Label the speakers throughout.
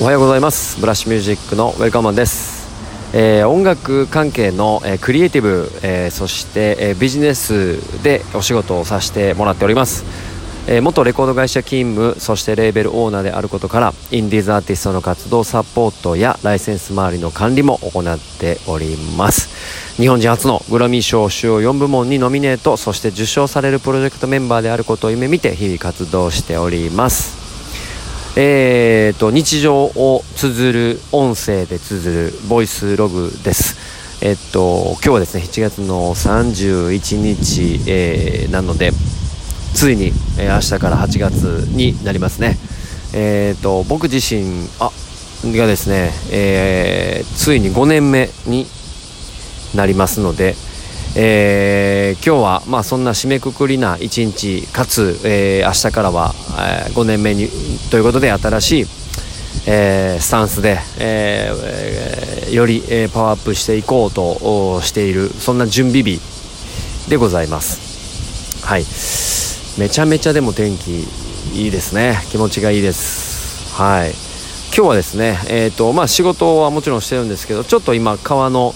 Speaker 1: おはようございます。ブラッシュミュージックのウェルカムマンです、えー、音楽関係の、えー、クリエイティブ、えー、そして、えビジネスでお仕事をさせてもらっております、え元レコード会社勤務そしてレーベルオーナーであることからインディーズアーティストの活動サポートやライセンス周りの管理も行っております。日本人初のグラミー賞主要4部門にノミネートそして受賞されるプロジェクトメンバーであることを夢見て日々活動しております。えーと、日常を綴る音声で綴るボイスログです。えっと、今日はですね、7月の31日、えー、なので、ついに、えー、明日から8月になりますね。えーと、僕自身あがですね、えー、ついに5年目になりますので、えー、今日はまあそんな締めくくりな一日かつ、えー、明日からは、えー、5年目にということで新しい、えー、スタンスで、えー、より、えー、パワーアップしていこうとしているそんな準備日でございます。はい。めちゃめちゃでも天気いいですね。気持ちがいいです。はい。今日はですねえっ、ー、とまあ仕事はもちろんしてるんですけどちょっと今川の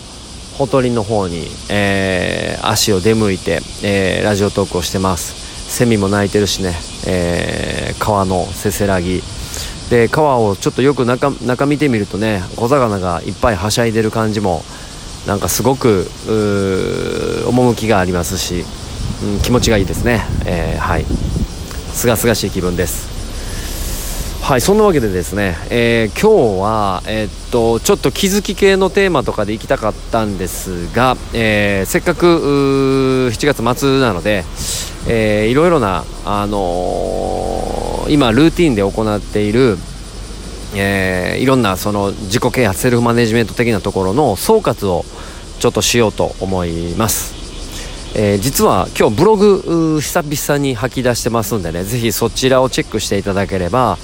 Speaker 1: ほとりの方に、えー、足を出向いて、えー、ラジオトークをしてます。セミも鳴いてるしね、えー、川のせせらぎ。で川をちょっとよく中中見てみるとね小魚がいっぱいはしゃいでる感じもなんかすごく趣がありますし、うん、気持ちがいいですね、えー、はい。すがすがしい気分です。はいそんなわけでですね、えー、今日は、えー、っとちょっと気づき系のテーマとかでいきたかったんですが、えー、せっかく7月末なので、えー、いろいろな、あの今ルーティンで行っているえー、いろんなその自己啓発セルフマネジメント的なところの総括をちょっとしようと思います、えー、実は今日ブログ久々に吐き出してますんでねぜひそちらをチェックしていただければ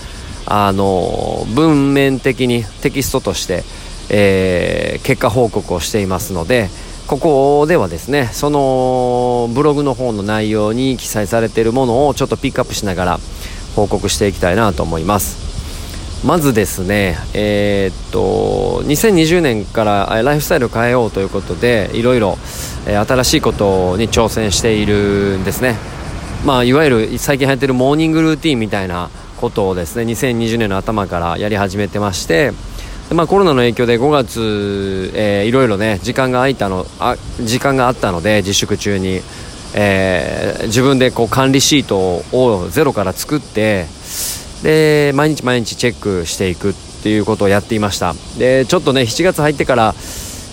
Speaker 1: あの文面的にテキストとして、えー、結果報告をしていますのでここではですねそのブログの方の内容に記載されているものをちょっとピックアップしながら報告していきたいなと思います。まずですねえー、っと2020年からライフスタイルを変えようということでいろいろ新しいことに挑戦しているんですね。まあいわゆる最近流行ってるモーニングルーティンみたいなことをですね2020年の頭からやり始めてましてで、まあ、コロナの影響で5月、えー、いろいろね時間が空いたのあ時間があったので自粛中に、えー、自分でこう管理シートをゼロから作ってで毎日毎日チェックしていくっていうことをやっていました。でちょっとね7月入ってから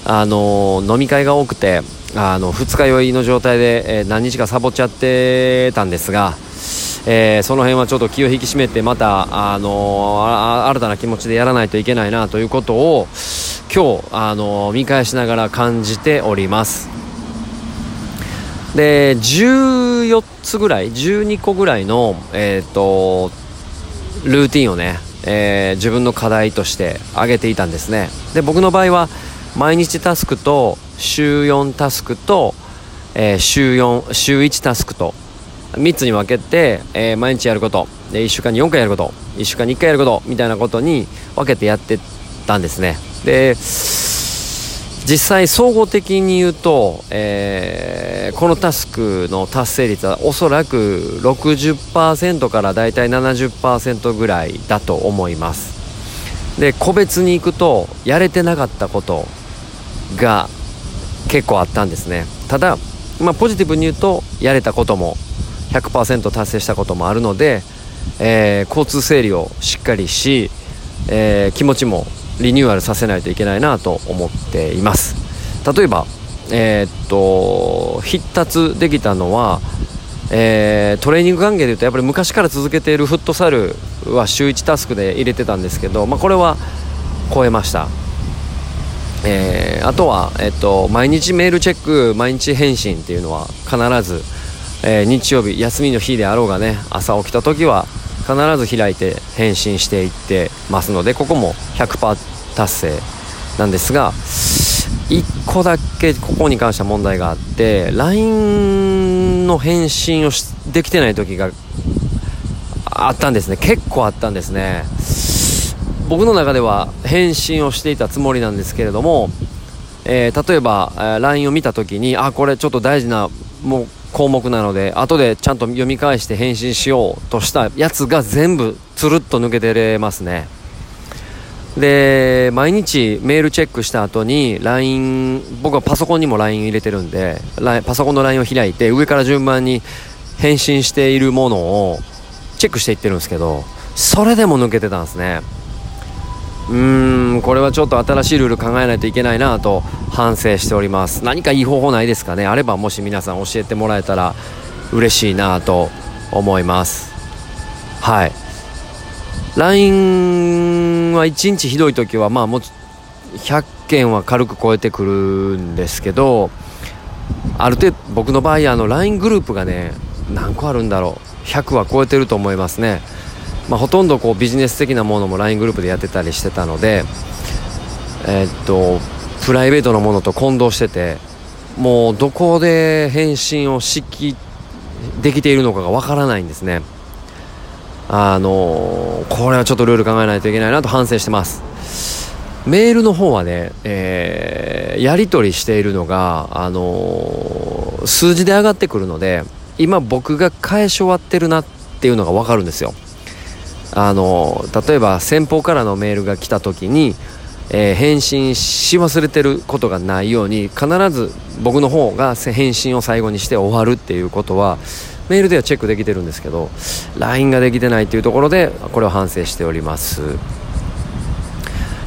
Speaker 1: あの飲み会が多くてあの二日酔いの状態で、えー、何日かサボっちゃってたんですがえー、その辺はちょっと気を引き締めてまた、あのー、新たな気持ちでやらないといけないなということを今日、あのー、見返しながら感じております。で14つぐらい12個ぐらいの、えーと、ルーティンをね、え自分の課題として挙げていたんですね。で僕の場合は毎日タスクと週4タスクと、え週4週1タスクと3つに分けて、えー、毎日やること。で1週間に4回やること。1週間に1回やること。みたいなことに分けてやってたんですね。で実際総合的に言うと、えー、このタスクの達成率はおそらく60%からだいたい70%ぐらいだと思います。で個別に行くとやれてなかったことが結構あったんですね。ただ、まあ、ポジティブに言うとやれたことも100%達成したこともあるので、えー、交通整理をしっかりし、えー、気持ちもリニューアルさせないといけないなと思っています。例えばえー、っと必達できたのは、えー、トレーニング関係でいうとやっぱり昔から続けているフットサルは週1タスクで入れてたんですけど、まあ、これは超えました。えー、あとは、えっと、毎日メールチェック毎日返信っていうのは必ずえー、日曜日休みの日であろうがね朝起きた時は必ず開いて返信していってますのでここも100%達成なんですが1個だけここに関しては問題があって LINE の返信をできてない時があったんですね。結構あったんですね。僕の中では返信をしていたつもりなんですけれども、えー、例えば、LINE を見た時にあこれちょっと大事なもう項目なので後でちゃんと読み返して返信しようとしたやつが全部つるっと抜けてれますね。で毎日メールチェックした後に LINE 僕はパソコンにも LINE 入れてるんでパソコンの LINE を開いて上から順番に返信しているものをチェックしていってるんですけどそれでも抜けてたんですね。うーん。これはちょっと新しいルール考えないといけないなと反省しております。何かいい方法ないですかね？あればもし皆さん教えてもらえたら嬉しいなと思います。はい。LINE は1日ひどい時はまあもう100件は軽く超えてくるんですけどある程度僕の場合あの LINE グループがね何個あるんだろう。100は超えてると思いますね、まあ、ほとんどこうビジネス的なものも LINE グループでやってたりしてたのでえー、っとプライベートのものと混同しててもうどこで返信をしきできているのかがわからないんですね。あのこれはちょっとルール考えないといけないなと反省してます。メールの方はね、えー、やり取りしているのが、あの数字で上がってくるので今僕が返し終わってるなっていうのが分かるんですよ。あの例えば先方からのメールが来た時に、えー、返信し忘れてることがないように必ず僕の方が返信を最後にして終わるっていうことはメールではチェックできてるんですけど LINE ができてないというところでこれを反省しております。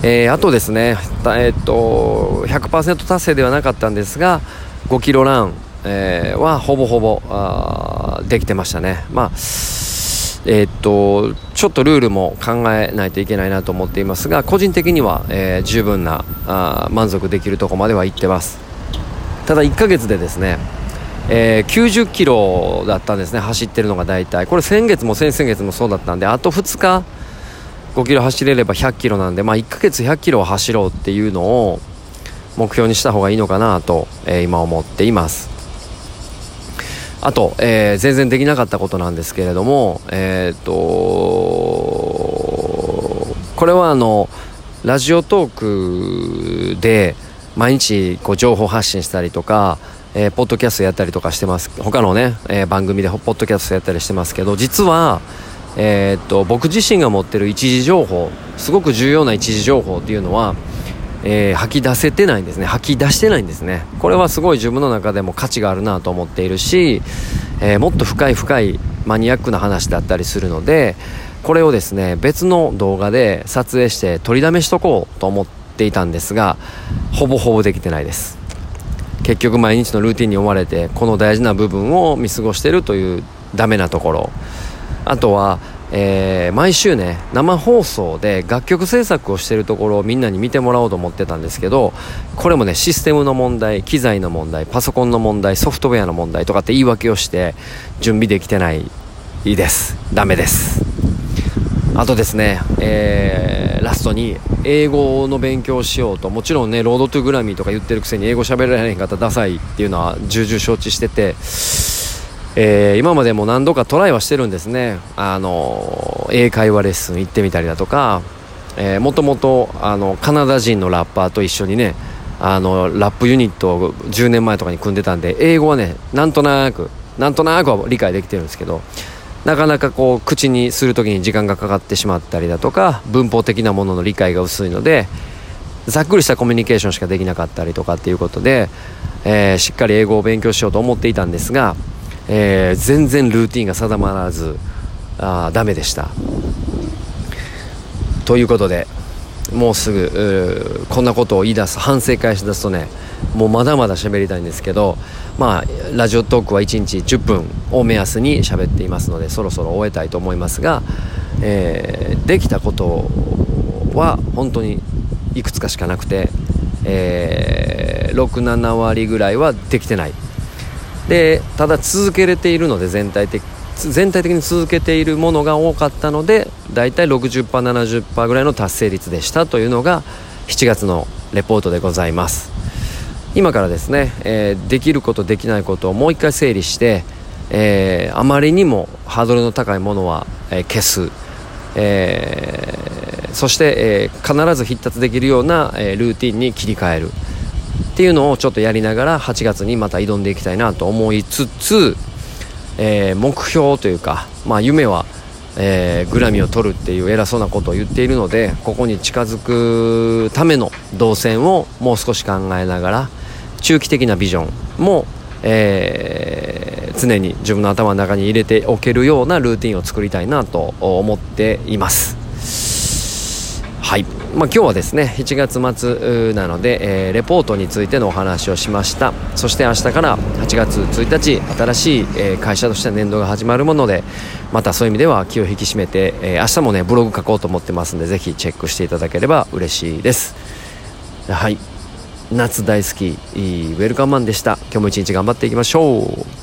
Speaker 1: えー、あとですね、えー、っと100%達成ではなかったんですが5キロラン、えー、はほぼほぼあできてましたね。まあえー、っとちょっとルールも考えないといけないなと思っていますが個人的には、えー、十分なあ満足できるとこまでは行ってます。ただ1ヶ月でですねえー、90キロだったんですね走ってるのが大体。これ先月も先々月もそうだったんであと2日5キロ走れれば100キロなんで、まあ、1ヶ月100キロを走ろうっていうのを目標にした方がいいのかなと、えー、今思っています。あと、えー、全然できなかったことなんですけれどもえっ、とこれはあのラジオトークで毎日こう情報発信したりとかえー、ポッドキャストやったりとかしてます。他のね、えー、番組でポッドキャストやったりしてますけど実は、えー、っと僕自身が持ってる一時情報すごく重要な一時情報っていうのは、えー、吐き出せてないんですね。吐き出してないんですね。これはすごい自分の中でも価値があるなと思っているし、えもっと深い深いマニアックな話だったりするのでこれをですね別の動画で撮影して取りだめしとこうと思っていたんですがほぼほぼできてないです。結局毎日のルーティンに追われてこの大事な部分を見過ごしてるというダメなところ。あとは、えー、毎週ね生放送で楽曲制作をしてるところをみんなに見てもらおうと思ってたんですけどこれもねシステムの問題機材の問題パソコンの問題ソフトウェアの問題とかって言い訳をして準備できてないです。ダメです。あとですね、えー、ラストに英語の勉強をしようともちろんねロードトゥグラミーとか言ってるくせに英語喋られへん方ダサいっていうのは重々承知してて、えー、今までも何度かトライはしてるんですね。あの英会話レッスン行ってみたりだとか、えー、もともとあのカナダ人のラッパーと一緒にねあのラップユニットを10年前とかに組んでたんで英語はねなんとなくなんとなくは理解できてるんですけどなかなかこう口にする時に時間がかかってしまったりだとか文法的なものの理解が薄いのでざっくりしたコミュニケーションしかできなかったりとかっていうことで、えー、しっかり英語を勉強しようと思っていたんですが、えー、全然ルーティンが定まらずあダメでした。ということでもうすぐこんなことを言い出す反省会し出すとねもうまだまだ喋りたいんですけどまあラジオトークは1日10分を目安に喋っていますのでそろそろ終えたいと思いますが、えー、できたことは本当にいくつかしかなくて、えー、67割ぐらいはできてないでただ続けれているので全体的全体的に続けているものが多かったのでだいたい 60%70% ぐらいの達成率でしたというのが7月のレポートでございます。今からですね、えー、できることできないことをもう一回整理して、えー、あまりにもハードルの高いものは、えー、消す、えー、そして、えー、必ず必達できるような、えー、ルーティンに切り替える。っていうのをちょっとやりながら8月にまた挑んでいきたいなと思いつつ、え目標というか、まあ、夢はえー、グラミーを取るっていう偉そうなことを言っているのでここに近づくための動線をもう少し考えながら中期的なビジョンも、えー、常に自分の頭の中に入れておけるようなルーティンを作りたいなと思っています。はい。まあ、今日はですね7月末なので、えー、レポートについてのお話をしました。そして明日から8月1日新しい、えー、会社として年度が始まるものでまたそういう意味では気を引き締めて、えー、明日もねブログ書こうと思ってますんでぜひチェックしていただければ嬉しいです。はい。夏大好きウェルカムマンでした。今日も一日頑張っていきましょう。